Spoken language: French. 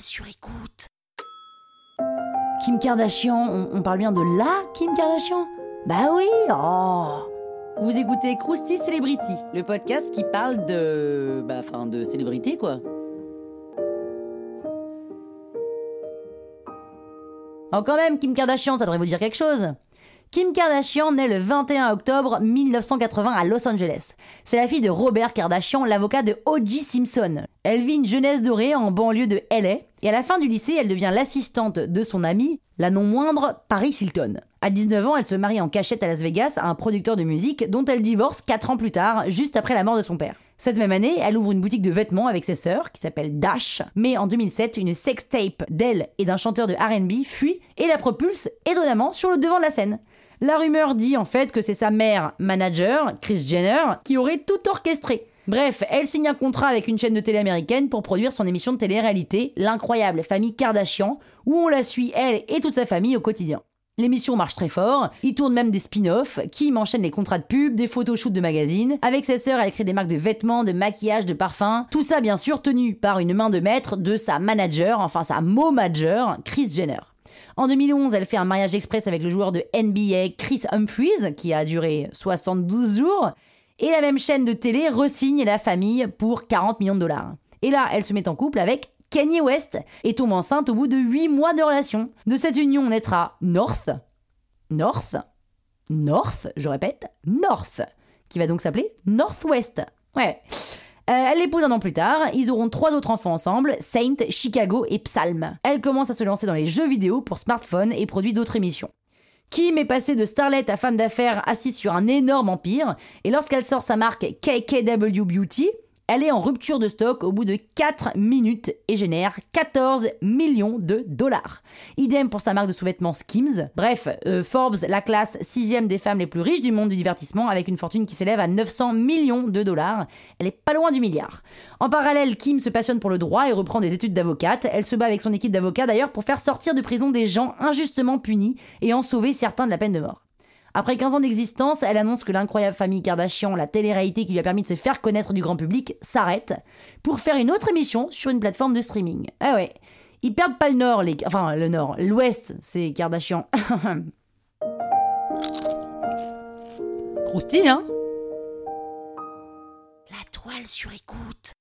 sur écoute. Kim Kardashian, on, on parle bien de la Kim Kardashian? Bah oui, oh Vous écoutez Krusty Celebrity, le podcast qui parle de. Bah, enfin, de célébrité quoi. Oh, quand même, Kim Kardashian, ça devrait vous dire quelque chose. Kim Kardashian naît le 21 octobre 1980 à Los Angeles. C'est la fille de Robert Kardashian, l'avocat de O.J. Simpson. Elle vit une jeunesse dorée en banlieue de LA et à la fin du lycée, elle devient l'assistante de son amie, la non moindre Paris Hilton. À 19 ans, elle se marie en cachette à Las Vegas à un producteur de musique dont elle divorce 4 ans plus tard, juste après la mort de son père. Cette même année, elle ouvre une boutique de vêtements avec ses sœurs, qui s'appelle Dash, mais en 2007, une sextape d'elle et d'un chanteur de RB fuit et la propulse étonnamment sur le devant de la scène. La rumeur dit en fait que c'est sa mère manager, Kris Jenner, qui aurait tout orchestré. Bref, elle signe un contrat avec une chaîne de télé américaine pour produire son émission de télé-réalité, L'incroyable famille Kardashian, où on la suit elle et toute sa famille au quotidien. L'émission marche très fort, il tourne même des spin-offs, Kim enchaîne les contrats de pub, des photoshoots de magazines, avec ses sœurs elle crée des marques de vêtements, de maquillage, de parfums, tout ça bien sûr tenu par une main de maître de sa manager, enfin sa momager, Kris Jenner. En 2011, elle fait un mariage express avec le joueur de NBA Chris Humphries, qui a duré 72 jours. Et la même chaîne de télé resigne la famille pour 40 millions de dollars. Et là, elle se met en couple avec Kanye West et tombe enceinte au bout de 8 mois de relation. De cette union naîtra North, North, North, je répète, North, qui va donc s'appeler Northwest. Ouais. Euh, elle l'épouse un an plus tard, ils auront trois autres enfants ensemble, Saint, Chicago et Psalm. Elle commence à se lancer dans les jeux vidéo pour smartphone et produit d'autres émissions. Kim est passée de starlet à femme d'affaires assise sur un énorme empire, et lorsqu'elle sort sa marque KKW Beauty, elle est en rupture de stock au bout de 4 minutes et génère 14 millions de dollars. Idem pour sa marque de sous-vêtements Skims. Bref, euh, Forbes la classe sixième des femmes les plus riches du monde du divertissement avec une fortune qui s'élève à 900 millions de dollars. Elle est pas loin du milliard. En parallèle, Kim se passionne pour le droit et reprend des études d'avocate. Elle se bat avec son équipe d'avocats d'ailleurs pour faire sortir de prison des gens injustement punis et en sauver certains de la peine de mort. Après 15 ans d'existence, elle annonce que l'incroyable famille Kardashian, la télé-réalité qui lui a permis de se faire connaître du grand public, s'arrête pour faire une autre émission sur une plateforme de streaming. Ah ouais, ils perdent pas le nord, les... enfin le nord, l'ouest, c'est Kardashian. Croustille, hein? La toile sur écoute.